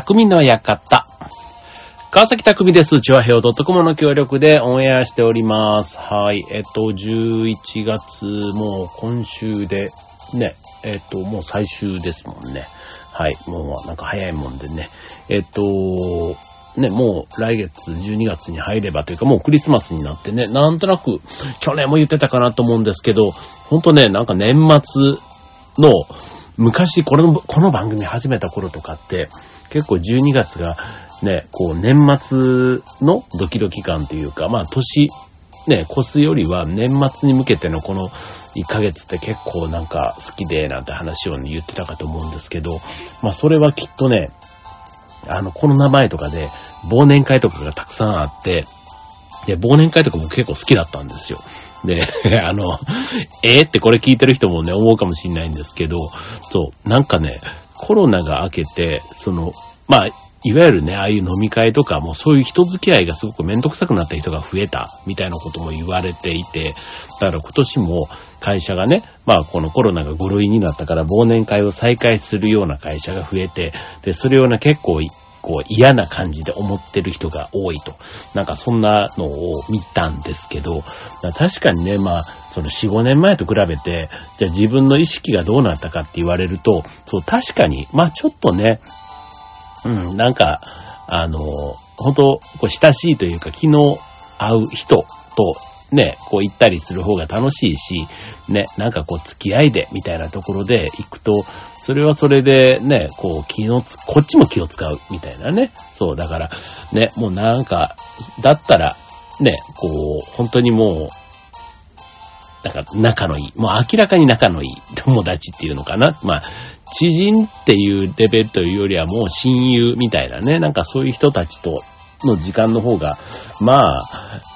匠の館。川崎匠です。チュアヘオ .com の協力でオンエアしております。はい。えっと、11月、もう今週で、ね、えっと、もう最終ですもんね。はい。もうなんか早いもんでね。えっと、ね、もう来月12月に入ればというかもうクリスマスになってね、なんとなく去年も言ってたかなと思うんですけど、ほんとね、なんか年末の昔この、この番組始めた頃とかって結構12月がね、こう年末のドキドキ感というか、まあ年ね、越すよりは年末に向けてのこの1ヶ月って結構なんか好きでなんて話を、ね、言ってたかと思うんですけど、まあそれはきっとね、あの、コロナ前とかで忘年会とかがたくさんあって、で、忘年会とか僕結構好きだったんですよ。で、あの、えー？ってこれ聞いてる人もね、思うかもしれないんですけど、そう、なんかね、コロナが明けて、その、まあ、いわゆるね、ああいう飲み会とかもそういう人付き合いがすごくめんどくさくなった人が増えた、みたいなことも言われていて、だから今年も会社がね、まあこのコロナが5類になったから忘年会を再開するような会社が増えて、で、それをね、結構こう嫌な感じで思ってる人が多いと。なんかそんなのを見たんですけど、確かにね、まあ、その4、5年前と比べて、じゃあ自分の意識がどうなったかって言われると、そう、確かに、まあちょっとね、うん、なんか、あの、本当こう親しいというか、昨日会う人と、ね、こう行ったりする方が楽しいし、ね、なんかこう付き合いでみたいなところで行くと、それはそれでね、こう気のつ、こっちも気を使うみたいなね。そう、だから、ね、もうなんか、だったら、ね、こう、本当にもう、なんか仲のいい、もう明らかに仲のいい 友達っていうのかな。まあ、知人っていうレベルというよりはもう親友みたいなね、なんかそういう人たちとの時間の方が、まあ、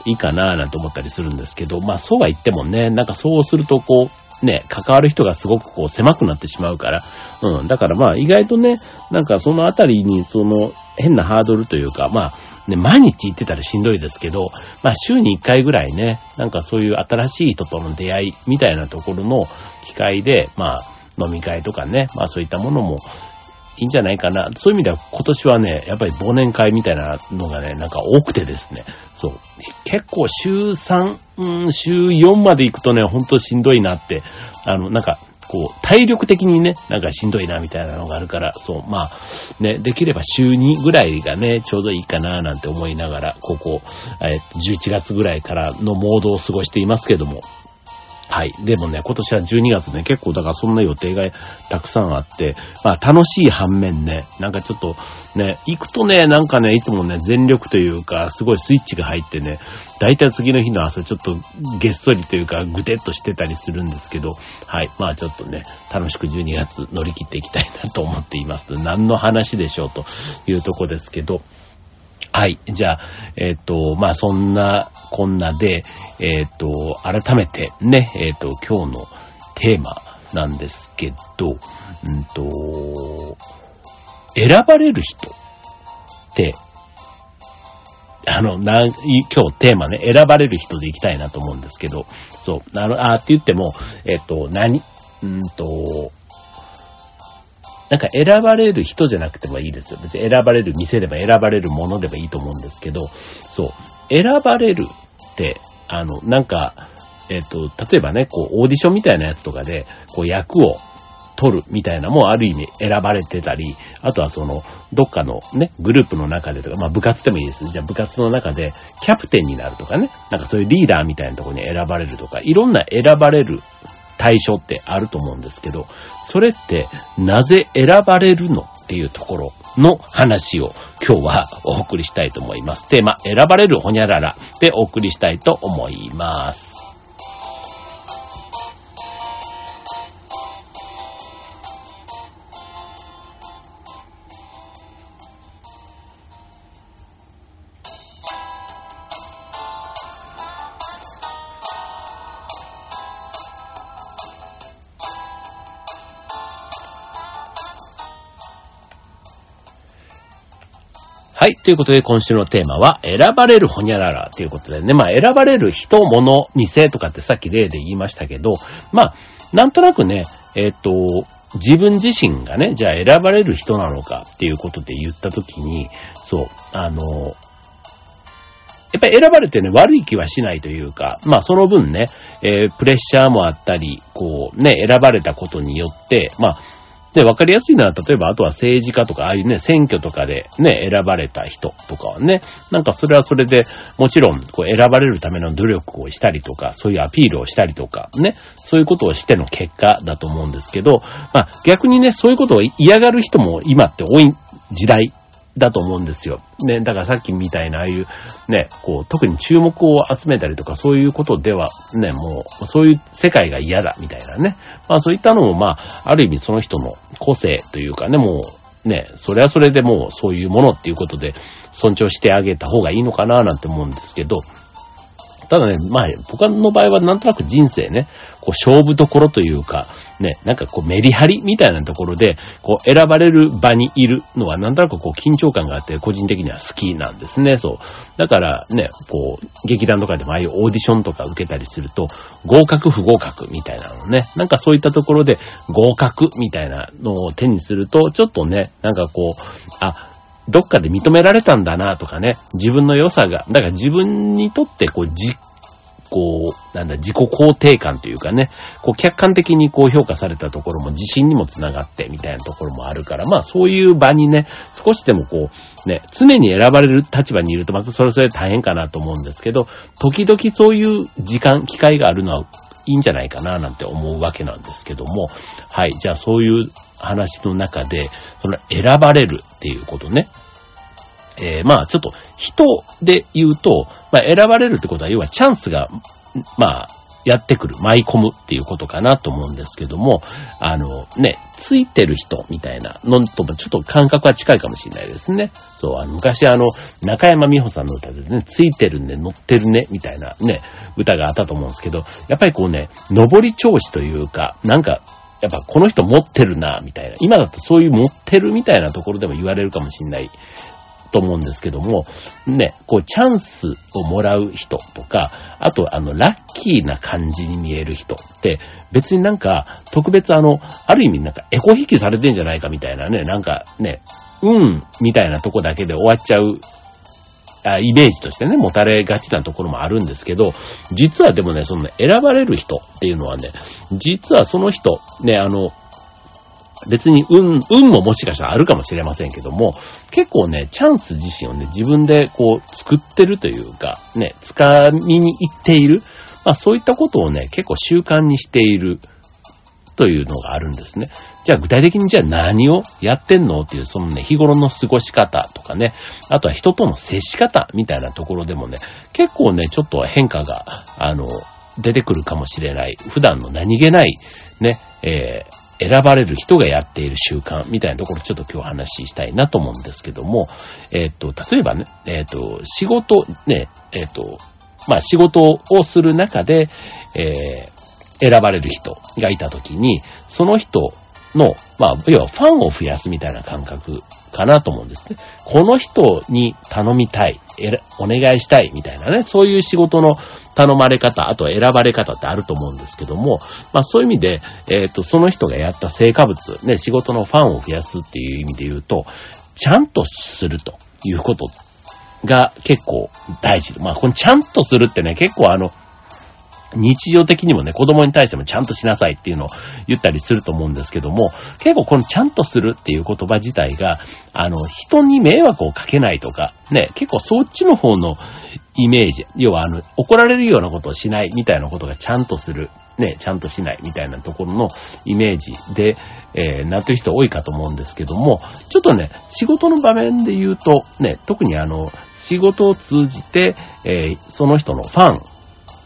いいかななんて思ったりするんですけど、まあそうは言ってもね、なんかそうするとこう、ね、関わる人がすごくこう狭くなってしまうから、うん、だからまあ意外とね、なんかそのあたりにその変なハードルというか、まあ、ね、毎日行ってたらしんどいですけど、まあ週に1回ぐらいね、なんかそういう新しい人との出会いみたいなところの機会で、まあ飲み会とかね、まあそういったものもいんじゃないかな。そういう意味では今年はね、やっぱり忘年会みたいなのがね、なんか多くてですね。そう。結構週3、うん、週4まで行くとね、ほんとしんどいなって、あの、なんか、こう、体力的にね、なんかしんどいなみたいなのがあるから、そう、まあ、ね、できれば週2ぐらいがね、ちょうどいいかななんて思いながら、ここ、え、11月ぐらいからのモードを過ごしていますけども、はい。でもね、今年は12月ね、結構だからそんな予定がたくさんあって、まあ楽しい反面ね、なんかちょっとね、行くとね、なんかね、いつもね、全力というか、すごいスイッチが入ってね、だいたい次の日の朝ちょっとげっそりというか、ぐてっとしてたりするんですけど、はい。まあちょっとね、楽しく12月乗り切っていきたいなと思っています。何の話でしょうというとこですけど、はい。じゃあ、えっ、と、まあ、そんな、こんなで、えっ、と、改めてね、えっ、と、今日のテーマなんですけど、うんと、選ばれる人って、あの、な、今日テーマね、選ばれる人でいきたいなと思うんですけど、そう、あの、あーって言っても、えっ、と、何うんと、なんか選ばれる人じゃなくてもいいですよ。別に選ばれる店でも選ばれるものでもいいと思うんですけど、そう。選ばれるって、あの、なんか、えっ、と、例えばね、こう、オーディションみたいなやつとかで、こう、役を取るみたいなもある意味選ばれてたり、あとはその、どっかのね、グループの中でとか、まあ部活でもいいです。じゃあ部活の中でキャプテンになるとかね、なんかそういうリーダーみたいなとこに選ばれるとか、いろんな選ばれる対象ってあると思うんですけど、それってなぜ選ばれるのっていうところの話を今日はお送りしたいと思います。テーマ、選ばれるほにゃららでお送りしたいと思います。はい。ということで、今週のテーマは、選ばれるほにゃららということでね、まあ、選ばれる人、物、店とかってさっき例で言いましたけど、まあ、なんとなくね、えっ、と、自分自身がね、じゃあ選ばれる人なのかっていうことで言ったときに、そう、あの、やっぱり選ばれてね、悪い気はしないというか、まあその分ね、えー、プレッシャーもあったり、こうね、選ばれたことによって、まあで、わかりやすいのは、例えば、あとは政治家とか、ああいうね、選挙とかでね、選ばれた人とかはね、なんかそれはそれで、もちろん、こう、選ばれるための努力をしたりとか、そういうアピールをしたりとか、ね、そういうことをしての結果だと思うんですけど、まあ、逆にね、そういうことを嫌がる人も今って多い時代だと思うんですよ。ね、だからさっきみたいなああいうね、こう、特に注目を集めたりとかそういうことではね、もう、そういう世界が嫌だみたいなね。まあそういったのもまあ、ある意味その人の個性というかね、もう、ね、それはそれでもうそういうものっていうことで尊重してあげた方がいいのかななんて思うんですけど、ただね、まあ、僕の場合はなんとなく人生ね、こう勝負どころというか、ね、なんかこうメリハリみたいなところで、こう選ばれる場にいるのはなんとなくこう緊張感があって個人的には好きなんですね、そう。だからね、こう、劇団とかでもああいうオーディションとか受けたりすると、合格不合格みたいなのね、なんかそういったところで合格みたいなのを手にすると、ちょっとね、なんかこう、あ、どっかで認められたんだなとかね、自分の良さが、だから自分にとってこう実こう、なんだ、自己肯定感というかね、こう、客観的にこう評価されたところも自信にもつながってみたいなところもあるから、まあそういう場にね、少しでもこう、ね、常に選ばれる立場にいるとまたそれぞれ大変かなと思うんですけど、時々そういう時間、機会があるのはいいんじゃないかななんて思うわけなんですけども、はい、じゃあそういう話の中で、その選ばれるっていうことね、えー、まあちょっと人で言うと、まあ選ばれるってことは要はチャンスが、まあやってくる、舞い込むっていうことかなと思うんですけども、あのね、ついてる人みたいなのともちょっと感覚は近いかもしれないですね。そう、あの昔あの、中山美穂さんの歌でね、ついてるね、乗ってるね、みたいなね、歌があったと思うんですけど、やっぱりこうね、上り調子というか、なんか、やっぱこの人持ってるな、みたいな。今だとそういう持ってるみたいなところでも言われるかもしれないと思うんですけども、ね、こう、チャンスをもらう人とか、あと、あの、ラッキーな感じに見える人って、別になんか、特別あの、ある意味なんか、エコ引きされてんじゃないかみたいなね、なんかね、うん、みたいなとこだけで終わっちゃうあイメージとしてね、持たれがちなところもあるんですけど、実はでもね、その、ね、選ばれる人っていうのはね、実はその人、ね、あの、別に運、運ももしかしたらあるかもしれませんけども、結構ね、チャンス自身をね、自分でこう作ってるというか、ね、掴みに行っている、まあそういったことをね、結構習慣にしているというのがあるんですね。じゃあ具体的にじゃあ何をやってんのっていう、そのね、日頃の過ごし方とかね、あとは人との接し方みたいなところでもね、結構ね、ちょっと変化が、あの、出てくるかもしれない。普段の何気ない、ね、えー選ばれる人がやっている習慣みたいなところちょっと今日話したいなと思うんですけども、えっ、と、例えばね、えっ、と、仕事、ね、えっ、と、まあ仕事をする中で、え選ばれる人がいたときに、その人の、まあ、要はファンを増やすみたいな感覚かなと思うんですね。この人に頼みたい、お願いしたいみたいなね、そういう仕事の頼まれ方、あとは選ばれ方ってあると思うんですけども、まあそういう意味で、えっ、ー、と、その人がやった成果物、ね、仕事のファンを増やすっていう意味で言うと、ちゃんとするということが結構大事。まあこのちゃんとするってね、結構あの、日常的にもね、子供に対してもちゃんとしなさいっていうのを言ったりすると思うんですけども、結構このちゃんとするっていう言葉自体が、あの、人に迷惑をかけないとか、ね、結構そっちの方のイメージ、要はあの、怒られるようなことをしないみたいなことがちゃんとする、ね、ちゃんとしないみたいなところのイメージで、えー、なってる人多いかと思うんですけども、ちょっとね、仕事の場面で言うと、ね、特にあの、仕事を通じて、えー、その人のファン、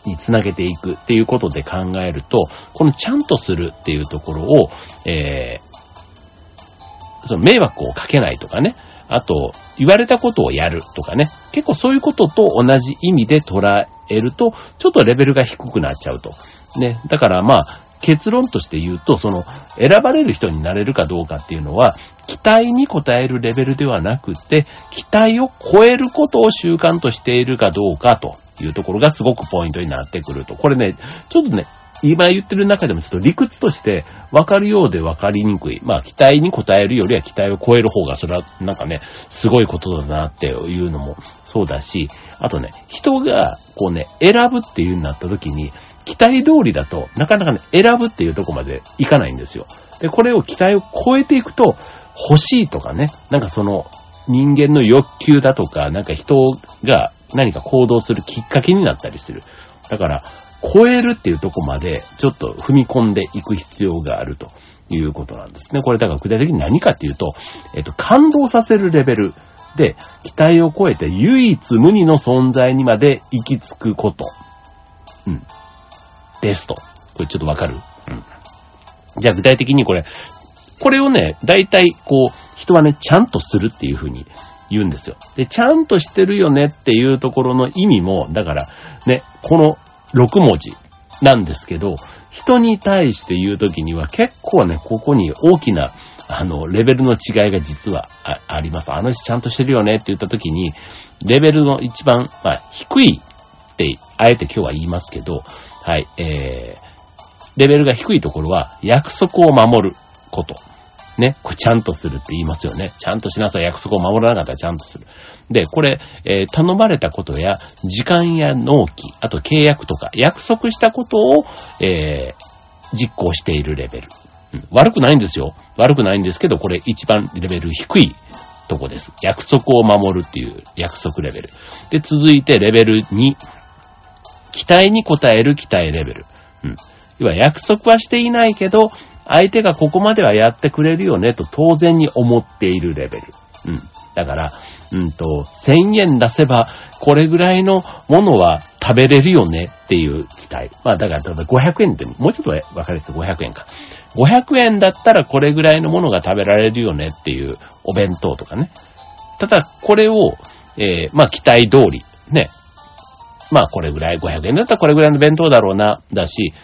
につなげていくっていうことで考えると、このちゃんとするっていうところを、えー、その迷惑をかけないとかね、あと、言われたことをやるとかね、結構そういうことと同じ意味で捉えると、ちょっとレベルが低くなっちゃうと。ね、だからまあ、結論として言うと、その、選ばれる人になれるかどうかっていうのは、期待に応えるレベルではなくて、期待を超えることを習慣としているかどうかというところがすごくポイントになってくると。これね、ちょっとね、今言ってる中でもちょっと理屈として分かるようで分かりにくい。まあ、期待に応えるよりは期待を超える方が、それはなんかね、すごいことだなっていうのもそうだし、あとね、人がこうね、選ぶっていうになった時に、期待通りだと、なかなかね、選ぶっていうとこまでいかないんですよ。で、これを期待を超えていくと、欲しいとかね、なんかその、人間の欲求だとか、なんか人が何か行動するきっかけになったりする。だから、超えるっていうとこまでちょっと踏み込んでいく必要があるということなんですね。これだから具体的に何かっていうと、えっと、感動させるレベルで期待を超えて唯一無二の存在にまで行き着くこと。うん。ですと。これちょっとわかる？うん。じゃあ具体的にこれ、これをね、大体こう、人はね、ちゃんとするっていう風に言うんですよ。で、ちゃんとしてるよねっていうところの意味も、だから、ね、この6文字なんですけど、人に対して言うときには結構ね、ここに大きな、あの、レベルの違いが実はあります。あの人ちゃんとしてるよねって言ったときに、レベルの一番、まあ、低いって、あえて今日は言いますけど、はい、えー、レベルが低いところは、約束を守ること。ね、これちゃんとするって言いますよね。ちゃんとしなさい。約束を守らなかったらちゃんとする。で、これ、えー、頼まれたことや、時間や納期、あと契約とか、約束したことを、えー、実行しているレベル、悪くないんですよ。悪くないんですけど、これ一番レベル低いとこです。約束を守るっていう約束レベル。で、続いてレベル2。期待に応える期待レベル。うん。要は約束はしていないけど、相手がここまではやってくれるよねと当然に思っているレベル。うん。だから、うんと、1000円出せば、これぐらいのものは食べれるよねっていう期待。まあだから、ただ500円って、もうちょっとわかりやすい500円か。500円だったらこれぐらいのものが食べられるよねっていうお弁当とかね。ただ、これを、えー、まあ期待通り、ね。まあこれぐらい、500円だったらこれぐらいの弁当だろうな、だし、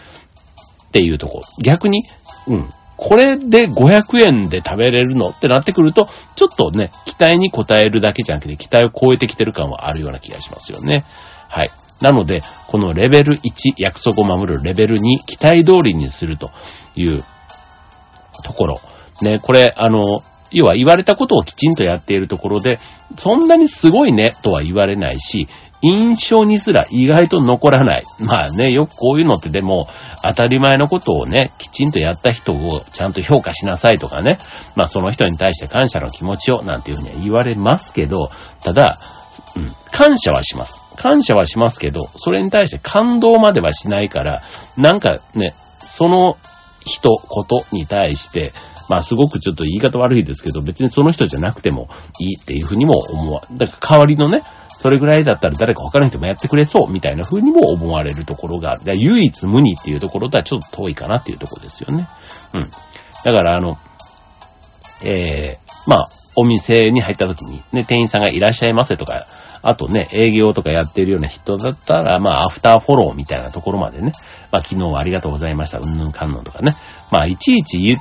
っていうとこ。逆に、うん。これで500円で食べれるのってなってくると、ちょっとね、期待に応えるだけじゃなくて、期待を超えてきてる感はあるような気がしますよね。はい。なので、このレベル1、約束を守るレベル2、期待通りにするというところ。ね、これ、あの、要は言われたことをきちんとやっているところで、そんなにすごいねとは言われないし、印象にすら意外と残らない。まあね、よくこういうのってでも、当たり前のことをね、きちんとやった人をちゃんと評価しなさいとかね、まあその人に対して感謝の気持ちをなんていうふうには言われますけど、ただ、うん、感謝はします。感謝はしますけど、それに対して感動まではしないから、なんかね、その人、ことに対して、まあすごくちょっと言い方悪いですけど、別にその人じゃなくてもいいっていうふうにも思わ、だから代わりのね、それぐらいだったら誰か他の人もやってくれそうみたいな風にも思われるところがある。唯一無二っていうところとはちょっと遠いかなっていうところですよね。うん。だからあの、えー、まあ、お店に入った時にね、店員さんがいらっしゃいませとか、あとね、営業とかやってるような人だったら、まあ、アフターフォローみたいなところまでね、まあ、昨日はありがとうございました、うんぬんかんぬんとかね。まあ、いちいち言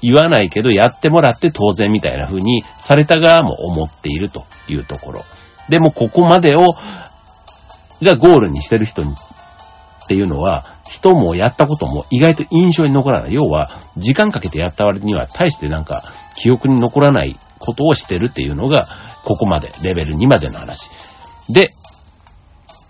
言わないけど、やってもらって当然みたいな風にされた側も思っているというところ。でもここまでを、がゴールにしてる人に、っていうのは、人もやったことも意外と印象に残らない。要は、時間かけてやった割には、大してなんか、記憶に残らないことをしてるっていうのが、ここまで、レベル2までの話。で、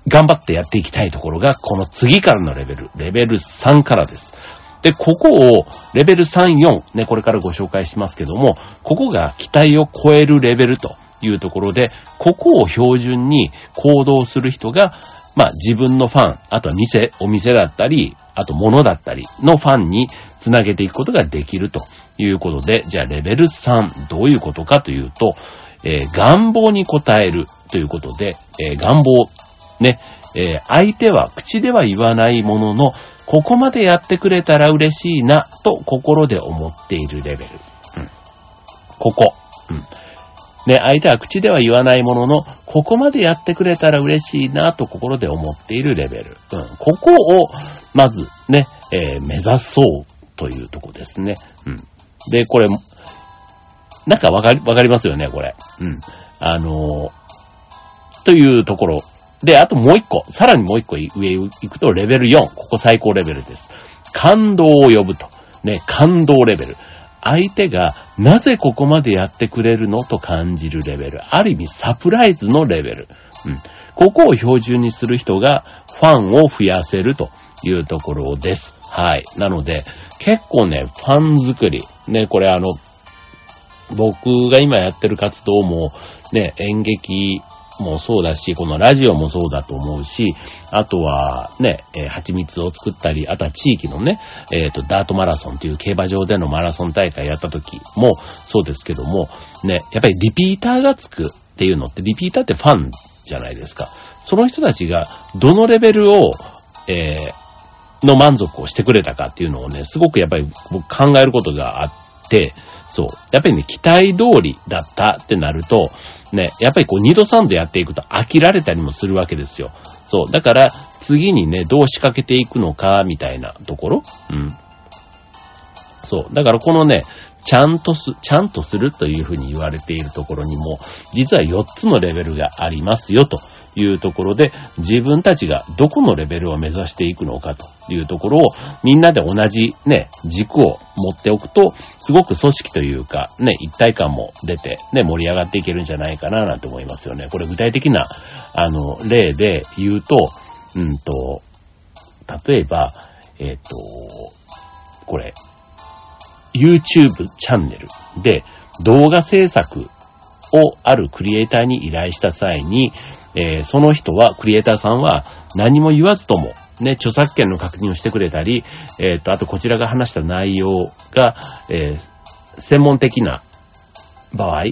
頑張ってやっていきたいところが、この次からのレベル、レベル3からです。で、ここを、レベル3、4、ね、これからご紹介しますけども、ここが期待を超えるレベルというところで、ここを標準に行動する人が、まあ自分のファン、あとは店、お店だったり、あと物だったりのファンにつなげていくことができるということで、じゃあレベル3、どういうことかというと、えー、願望に応えるということで、えー、願望、ね、えー、相手は口では言わないものの、ここまでやってくれたら嬉しいな、と心で思っているレベル。うん。ここ。うん。ね、相手は口では言わないものの、ここまでやってくれたら嬉しいなと心で思っているレベル。うん。ここを、まずね、えー、目指そうというとこですね。うん。で、これ、なんかわかり、わかりますよね、これ。うん。あのー、というところ。で、あともう一個、さらにもう一個上行くとレベル4。ここ最高レベルです。感動を呼ぶと。ね、感動レベル。相手がなぜここまでやってくれるのと感じるレベル。ある意味サプライズのレベル。うん。ここを標準にする人がファンを増やせるというところです。はい。なので、結構ね、ファン作り。ね、これあの、僕が今やってる活動も、ね、演劇もそうだし、このラジオもそうだと思うし、あとはね、えー、蜂蜜を作ったり、あとは地域のね、えっ、ー、と、ダートマラソンという競馬場でのマラソン大会やった時もそうですけども、ね、やっぱりリピーターがつくっていうのって、リピーターってファンじゃないですか。その人たちがどのレベルを、えー、の満足をしてくれたかっていうのをね、すごくやっぱり僕考えることがあって、そう。やっぱりね、期待通りだったってなると、ね、やっぱりこう二度三度やっていくと飽きられたりもするわけですよ。そう。だから、次にね、どう仕掛けていくのか、みたいなところうん。そう。だからこのね、ちゃんとす、ちゃんとするというふうに言われているところにも、実は4つのレベルがありますよというところで、自分たちがどこのレベルを目指していくのかというところを、みんなで同じね、軸を持っておくと、すごく組織というか、ね、一体感も出て、ね、盛り上がっていけるんじゃないかななんて思いますよね。これ具体的な、あの、例で言うと、うんと、例えば、えっ、ー、と、これ、YouTube チャンネルで動画制作をあるクリエイターに依頼した際に、えー、その人は、クリエイターさんは何も言わずとも、ね、著作権の確認をしてくれたり、えっ、ー、と、あとこちらが話した内容が、えー、専門的な場合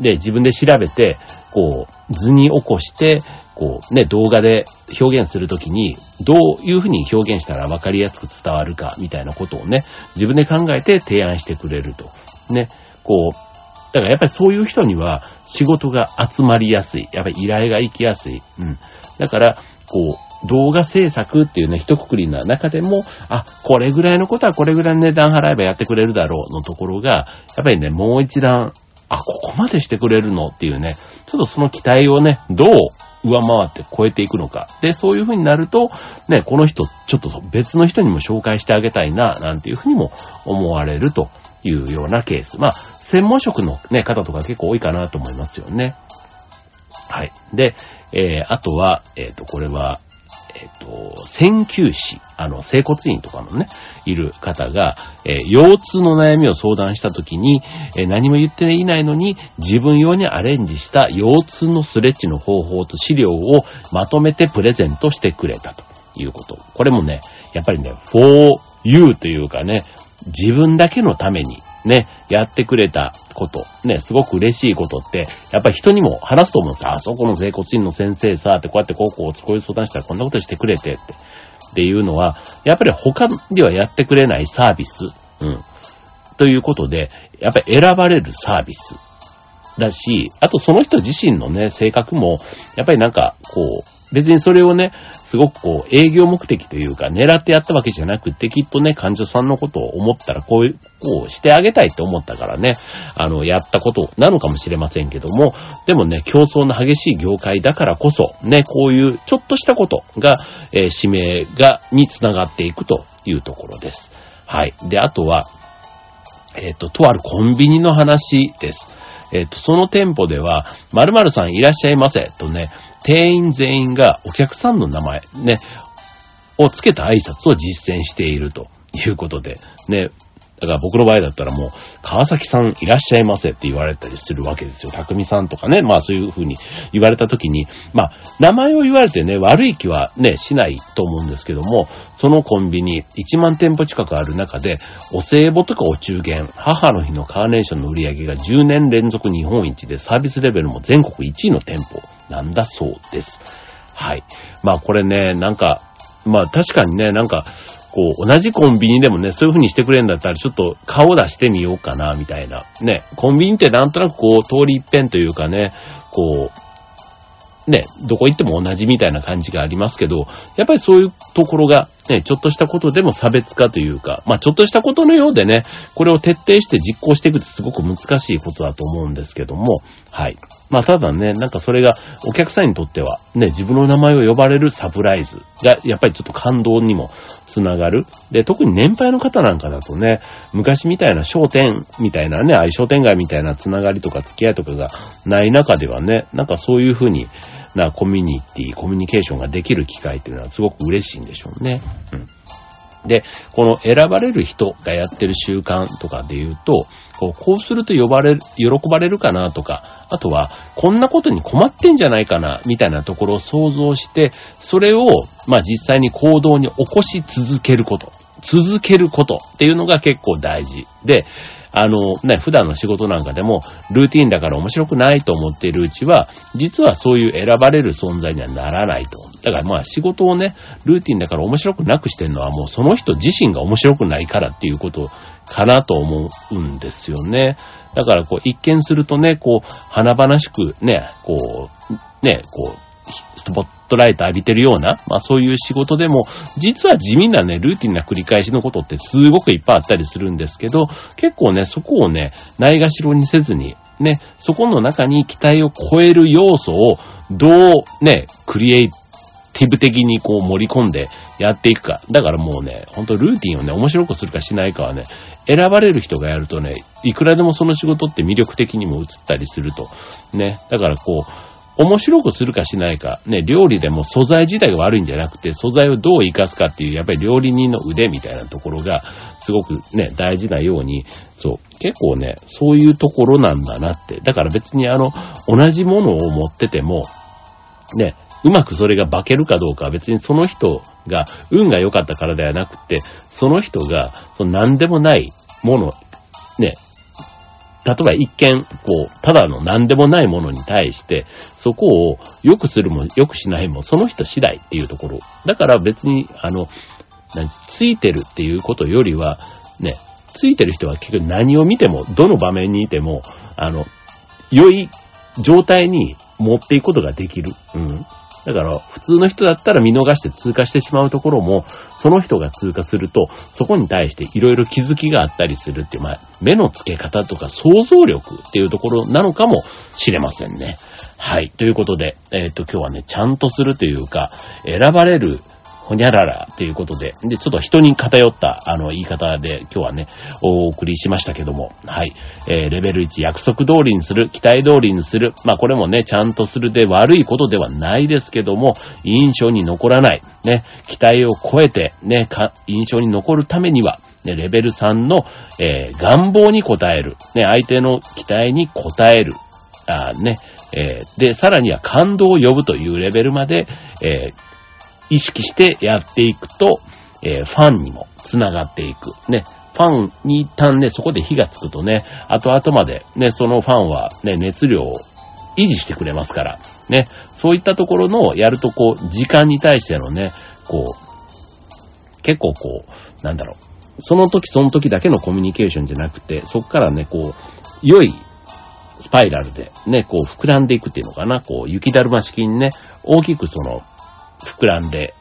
で自分で調べて、こう、図に起こして、こうね、動画で表現するときに、どういうふうに表現したら分かりやすく伝わるか、みたいなことをね、自分で考えて提案してくれると。ね、こう、だからやっぱりそういう人には仕事が集まりやすい。やっぱり依頼が行きやすい。うん。だから、こう、動画制作っていうね、一括りな中でも、あ、これぐらいのことはこれぐらいの値段払えばやってくれるだろうのところが、やっぱりね、もう一段、あ、ここまでしてくれるのっていうね、ちょっとその期待をね、どう上回って超えていくのか。で、そういう風になると、ね、この人、ちょっと別の人にも紹介してあげたいな、なんていう風にも思われるというようなケース。まあ、専門職のね、方とか結構多いかなと思いますよね。はい。で、えー、あとは、えっ、ー、と、これは、えっ、と、鍼灸師、あの、整骨院とかのね、いる方が、えー、腰痛の悩みを相談したときに、えー、何も言っていないのに、自分用にアレンジした腰痛のスレッチの方法と資料をまとめてプレゼントしてくれたということ。これもね、やっぱりね、for you というかね、自分だけのためにね、やってくれたこと、ね、すごく嬉しいことって、やっぱり人にも話すと思うんですよ。あそこの整骨院の先生さ、ってこうやってこうこう、こういう相談したらこんなことしてくれてって。っていうのは、やっぱり他ではやってくれないサービス。うん。ということで、やっぱり選ばれるサービス。だし、あとその人自身のね、性格も、やっぱりなんか、こう、別にそれをね、すごくこう、営業目的というか、狙ってやったわけじゃなくて、きっとね、患者さんのことを思ったら、こういう、こうしてあげたいって思ったからね、あの、やったことなのかもしれませんけども、でもね、競争の激しい業界だからこそ、ね、こういうちょっとしたことが、えー、指名が、につながっていくというところです。はい。で、あとは、えっ、ー、と、とあるコンビニの話です。えっ、ー、と、その店舗では、〇〇さんいらっしゃいませ、とね、店員全員がお客さんの名前、ね、をつけた挨拶を実践しているということで、ね、だから僕の場合だったらもう、川崎さんいらっしゃいませって言われたりするわけですよ。匠さんとかね。まあそういう風に言われた時に、まあ名前を言われてね、悪い気はね、しないと思うんですけども、そのコンビニ1万店舗近くある中で、お歳暮とかお中元、母の日のカーネーションの売り上げが10年連続日本一でサービスレベルも全国1位の店舗なんだそうです。はい。まあこれね、なんか、まあ確かにね、なんか、こう、同じコンビニでもね、そういう風にしてくれるんだったら、ちょっと顔出してみようかな、みたいな。ね、コンビニってなんとなくこう、通り一遍というかね、こう、ね、どこ行っても同じみたいな感じがありますけど、やっぱりそういうところが、ね、ちょっとしたことでも差別化というか、まあちょっとしたことのようでね、これを徹底して実行していくってすごく難しいことだと思うんですけども、はい。まあただね、なんかそれがお客さんにとっては、ね、自分の名前を呼ばれるサプライズが、やっぱりちょっと感動にもつながる。で、特に年配の方なんかだとね、昔みたいな商店みたいなね、ああいう商店街みたいなつながりとか付き合いとかがない中ではね、なんかそういうふうになコミュニティ、コミュニケーションができる機会っていうのはすごく嬉しいんでしょうね。うん。で、この選ばれる人がやってる習慣とかで言うと、こうこうすると呼ばれる、喜ばれるかなとか、あとは、こんなことに困ってんじゃないかな、みたいなところを想像して、それを、まあ実際に行動に起こし続けること。続けることっていうのが結構大事。で、あの、ね、普段の仕事なんかでも、ルーティンだから面白くないと思っているうちは、実はそういう選ばれる存在にはならないと。だからまあ仕事をね、ルーティンだから面白くなくしてるのはもうその人自身が面白くないからっていうことかなと思うんですよね。だからこう一見するとね、こう、華々しくね、こう、ね、こう、スポットライト浴びてるような、まあそういう仕事でも、実は地味なね、ルーティンな繰り返しのことってすごくいっぱいあったりするんですけど、結構ね、そこをね、ないがしろにせずに、ね、そこの中に期待を超える要素を、どうね、クリエイティブ的にこう盛り込んでやっていくか。だからもうね、ほんとルーティンをね、面白くするかしないかはね、選ばれる人がやるとね、いくらでもその仕事って魅力的にも映ったりすると。ね。だからこう、面白くするかしないか、ね、料理でも素材自体が悪いんじゃなくて、素材をどう活かすかっていう、やっぱり料理人の腕みたいなところが、すごくね、大事なように、そう、結構ね、そういうところなんだなって。だから別にあの、同じものを持ってても、ね、うまくそれが化けるかどうかは別にその人が運が良かったからではなくて、その人が、その何でもないもの、ね、例えば一見、こう、ただの何でもないものに対して、そこを良くするも良くしないもその人次第っていうところ。だから別に、あの、ついてるっていうことよりは、ね、ついてる人は結局何を見ても、どの場面にいても、あの、良い状態に持っていくことができる。うん。だから、普通の人だったら見逃して通過してしまうところも、その人が通過すると、そこに対していろいろ気づきがあったりするっていう、まあ、目の付け方とか想像力っていうところなのかもしれませんね。はい。ということで、えっ、ー、と、今日はね、ちゃんとするというか、選ばれるほにゃららということで、で、ちょっと人に偏った、あの、言い方で今日はね、お送りしましたけども、はい。えー、レベル1、約束通りにする、期待通りにする。まあ、これもね、ちゃんとするで悪いことではないですけども、印象に残らない。ね、期待を超えて、ね、か、印象に残るためには、ね、レベル3の、えー、願望に応える。ね、相手の期待に応える。あね、えー、で、さらには感動を呼ぶというレベルまで、えー、意識してやっていくと、えー、ファンにも繋がっていく。ね。ファンに一旦ね、そこで火がつくとね、後々までね、そのファンはね、熱量を維持してくれますから、ね。そういったところのやるとこう、時間に対してのね、こう、結構こう、なんだろう。その時その時だけのコミュニケーションじゃなくて、そっからね、こう、良いスパイラルでね、こう膨らんでいくっていうのかな、こう、雪だるま式にね、大きくその、膨らんで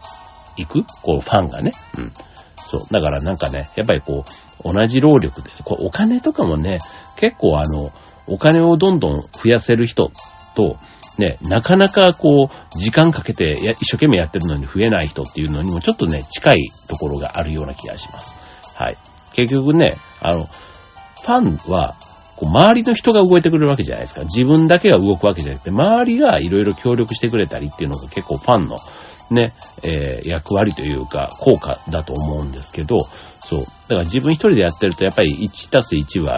いく？こう、ファンがね。うん。そう。だからなんかね、やっぱりこう、同じ労力で、こうお金とかもね、結構あの、お金をどんどん増やせる人と、ね、なかなかこう、時間かけて一生懸命やってるのに増えない人っていうのにもちょっとね、近いところがあるような気がします。はい。結局ね、あの、ファンは、こう周りの人が動いてくれるわけじゃないですか。自分だけが動くわけじゃなくて、周りがいろいろ協力してくれたりっていうのが結構ファンのね、えー、役割というか、効果だと思うんですけど、そう。だから自分一人でやってると、やっぱり1たす1は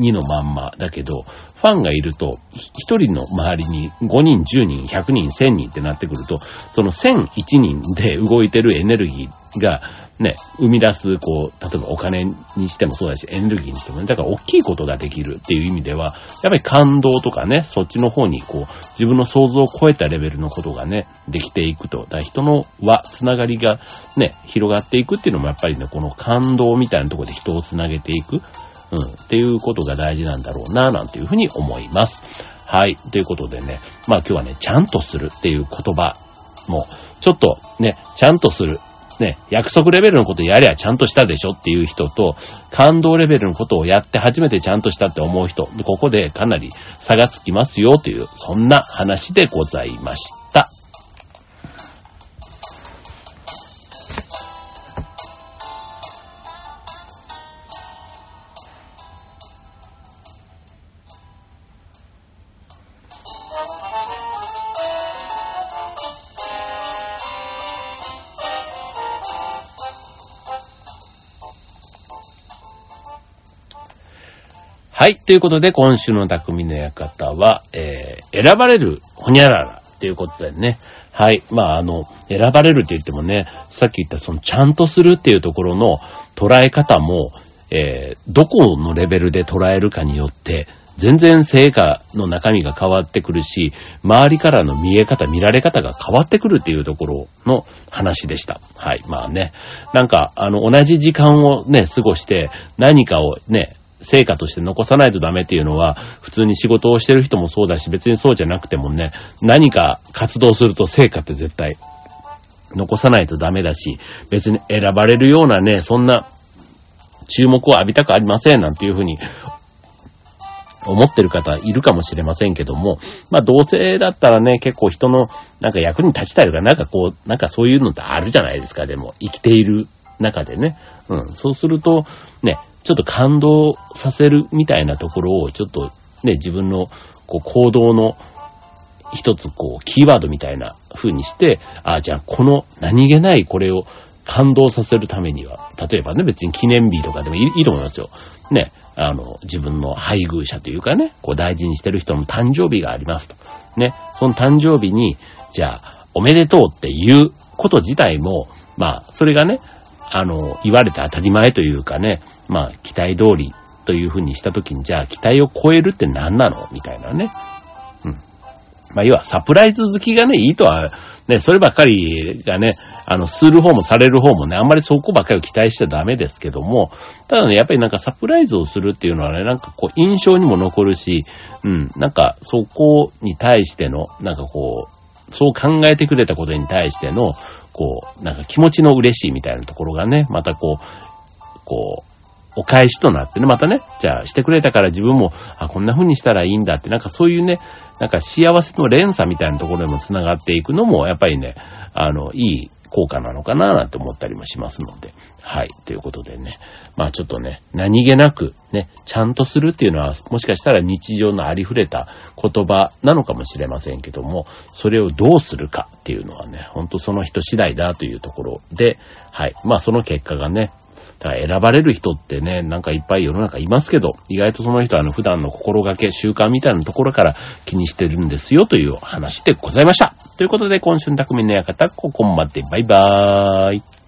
2のまんまだけど、ファンがいると、一人の周りに5人、10人、100人、1000人ってなってくると、その1001人で動いてるエネルギーが、ね、生み出す、こう、例えばお金にしてもそうだし、エネルギーにしてもね、だから大きいことができるっていう意味では、やっぱり感動とかね、そっちの方にこう、自分の想像を超えたレベルのことがね、できていくと。だから人の輪、つながりがね、広がっていくっていうのもやっぱりね、この感動みたいなところで人をつなげていく。うん、っていうことが大事なんだろうな、なんていうふうに思います。はい。ということでね、まあ今日はね、ちゃんとするっていう言葉も、ちょっとね、ちゃんとする。ね、約束レベルのことやりゃちゃんとしたでしょっていう人と、感動レベルのことをやって初めてちゃんとしたって思う人、ここでかなり差がつきますよという、そんな話でございました。いということで、今週の匠の館は、えー、選ばれるほにゃららということでね。はい。まあ、あの、選ばれるって言ってもね、さっき言ったそのちゃんとするっていうところの捉え方も、えー、どこのレベルで捉えるかによって、全然成果の中身が変わってくるし、周りからの見え方、見られ方が変わってくるっていうところの話でした。はい。まあね。なんか、あの、同じ時間をね、過ごして、何かをね、成果として残さないとダメっていうのは、普通に仕事をしてる人もそうだし、別にそうじゃなくてもね、何か活動すると成果って絶対残さないとダメだし、別に選ばれるようなね、そんな注目を浴びたくありませんなんていうふうに思ってる方いるかもしれませんけども、まあ同性だったらね、結構人のなんか役に立ちたいとか、なんかこう、なんかそういうのってあるじゃないですか、でも、生きている中でね。うん、そうすると、ね、ちょっと感動させるみたいなところを、ちょっとね、自分のこう行動の一つこう、キーワードみたいな風にして、あ、じゃあこの何気ないこれを感動させるためには、例えばね、別に記念日とかでもいいと思いますよ。ね、あの、自分の配偶者というかね、こう大事にしてる人の誕生日がありますと。ね、その誕生日に、じゃあ、おめでとうっていうこと自体も、まあ、それがね、あの、言われて当たり前というかね、まあ、期待通りというふうにしたときに、じゃあ、期待を超えるって何なの？みたいなね。うん。まあ、要は、サプライズ好きがね、いいとは、ね、そればっかりがね、あの、する方もされる方もね、あんまりそこばっかりを期待しちゃダメですけども、ただね、やっぱりなんかサプライズをするっていうのはね、なんかこう、印象にも残るし、うん、なんか、そこに対しての、なんかこう、そう考えてくれたことに対しての、こう、なんか気持ちの嬉しいみたいなところがね、またこう、こう、お返しとなってね、またね、じゃあしてくれたから自分も、あ、こんな風にしたらいいんだって、なんかそういうね、なんか幸せの連鎖みたいなところでも繋がっていくのも、やっぱりね、あの、いい効果なのかななんて思ったりもしますので。はい。ということでね。まあちょっとね、何気なくね、ちゃんとするっていうのは、もしかしたら日常のありふれた言葉なのかもしれませんけども、それをどうするかっていうのはね、ほんとその人次第だというところで、はい。まあその結果がね、だから選ばれる人ってね、なんかいっぱい世の中いますけど、意外とその人はあの普段の心がけ、習慣みたいなところから気にしてるんですよという話でございました。ということで今週の匠の館、ここまでバイバーイ。